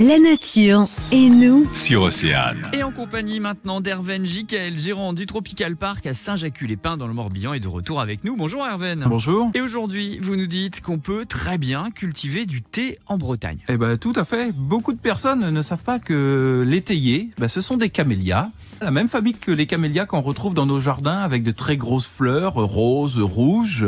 la nature et nous. sur Océane. Et en compagnie maintenant d'Herven Jiquel, gérant du Tropical Park à Saint-Jacques-les-Pins dans le Morbihan est de retour avec nous. Bonjour Herven. Bonjour. Et aujourd'hui, vous nous dites qu'on peut très bien cultiver du thé en Bretagne. Eh ben tout à fait. Beaucoup de personnes ne savent pas que les théiers, ben, ce sont des camélias. La même famille que les camélias qu'on retrouve dans nos jardins avec de très grosses fleurs roses, rouges.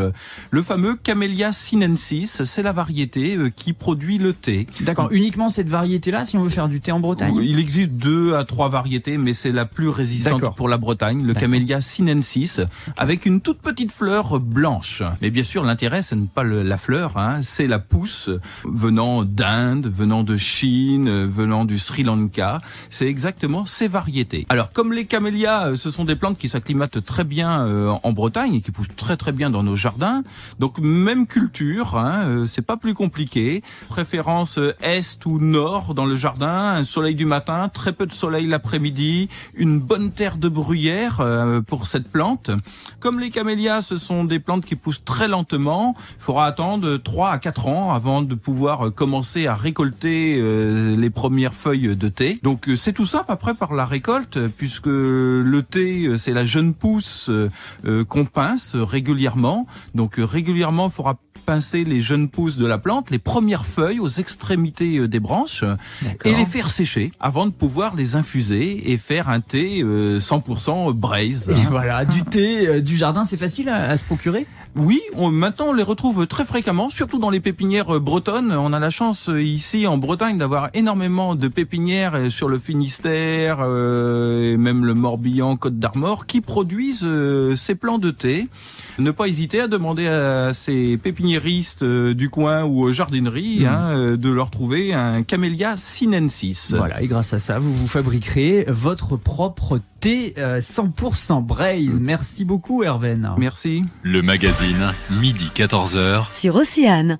Le fameux Camellia sinensis, c'est la variété euh, qui produit le thé. D'accord, uniquement cette variété-là si on veut faire du thé en Bretagne Il existe deux à trois variétés, mais c'est la plus résistante pour la Bretagne, le. Camellia sinensis, avec une toute petite fleur blanche. Mais bien sûr, l'intérêt, ce n'est pas le- la fleur, hein, c'est la pousse venant d'Inde, venant de Chine, venant du Sri Lanka. C'est exactement ces variétés. Alors, comme les camélias, euh, ce sont des plantes qui s'acclimatent très bien euh, en Bretagne et qui poussent très très bien dans nos jardins. Donc, même culture, hein, euh, c'est pas plus compliqué. Préférence euh, est ou nord dans le jardin, un soleil du matin, très peu de soleil l'après-midi, une bonne terre de bruyère euh, pour cette plante. Comme les camélias, ce sont des plantes qui poussent très lentement, il faudra attendre 3 à 4 ans avant de pouvoir euh, commencer à récolter euh, les premières feuilles de thé. Donc c'est tout simple après par la récolte, puisque le thé, c'est la jeune pousse qu'on pince régulièrement. Donc régulièrement, il faudra pincer les jeunes pousses de la plante, les premières feuilles aux extrémités euh, des branches D'accord. et les faire sécher avant de pouvoir les infuser et faire un thé euh, 100% braise. Et voilà, du thé, euh, du jardin, c'est facile à, à se procurer? Oui, on, maintenant on les retrouve très fréquemment, surtout dans les pépinières euh, bretonnes. On a la chance euh, ici en Bretagne d'avoir énormément de pépinières euh, sur le Finistère euh, et même le Morbihan, Côte d'Armor, qui produisent euh, ces plants de thé. Ne pas hésiter à demander à ces pépiniéristes euh, du coin ou aux jardineries hein, euh, de leur trouver un Camellia sinensis. Voilà, et grâce à ça, vous vous fabriquerez votre propre thé euh, 100% braise. Merci beaucoup Herven. Merci. Le magazine, midi 14h. Sur Océane.